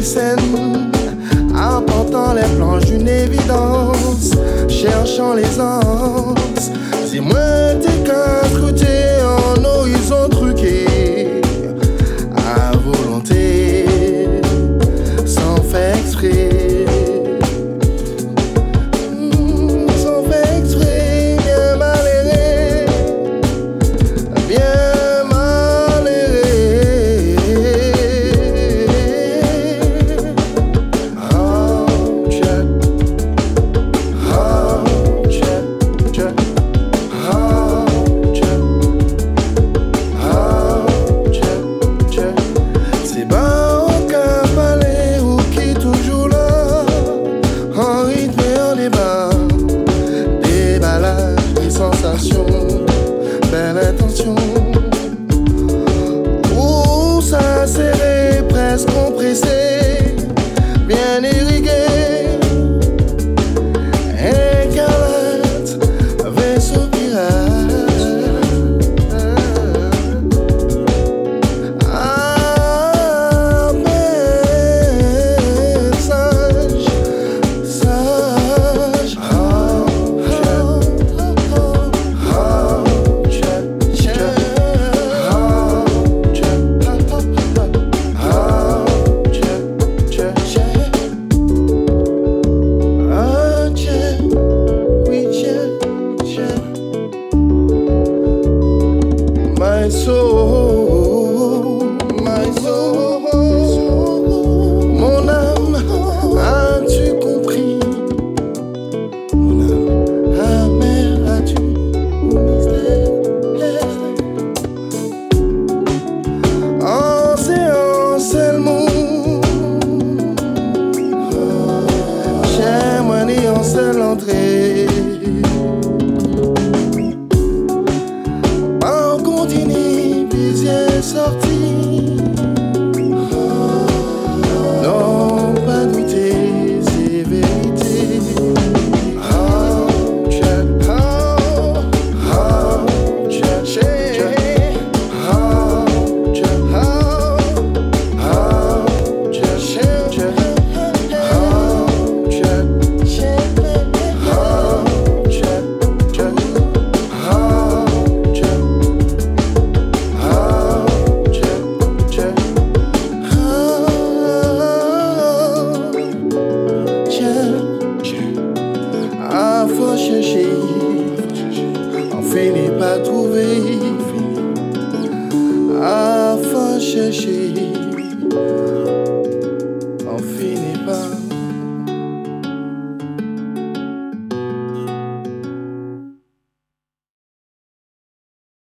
une scène, apportant les planches d'une évidence, cherchant les anses. C'est moi belle attention. Mon âme, as-tu compris? Mon âme, A mère, as-tu en séance seulement? cher moyené en seule entrée. chercher, enfin n'est pas trouvé, enfin chercher.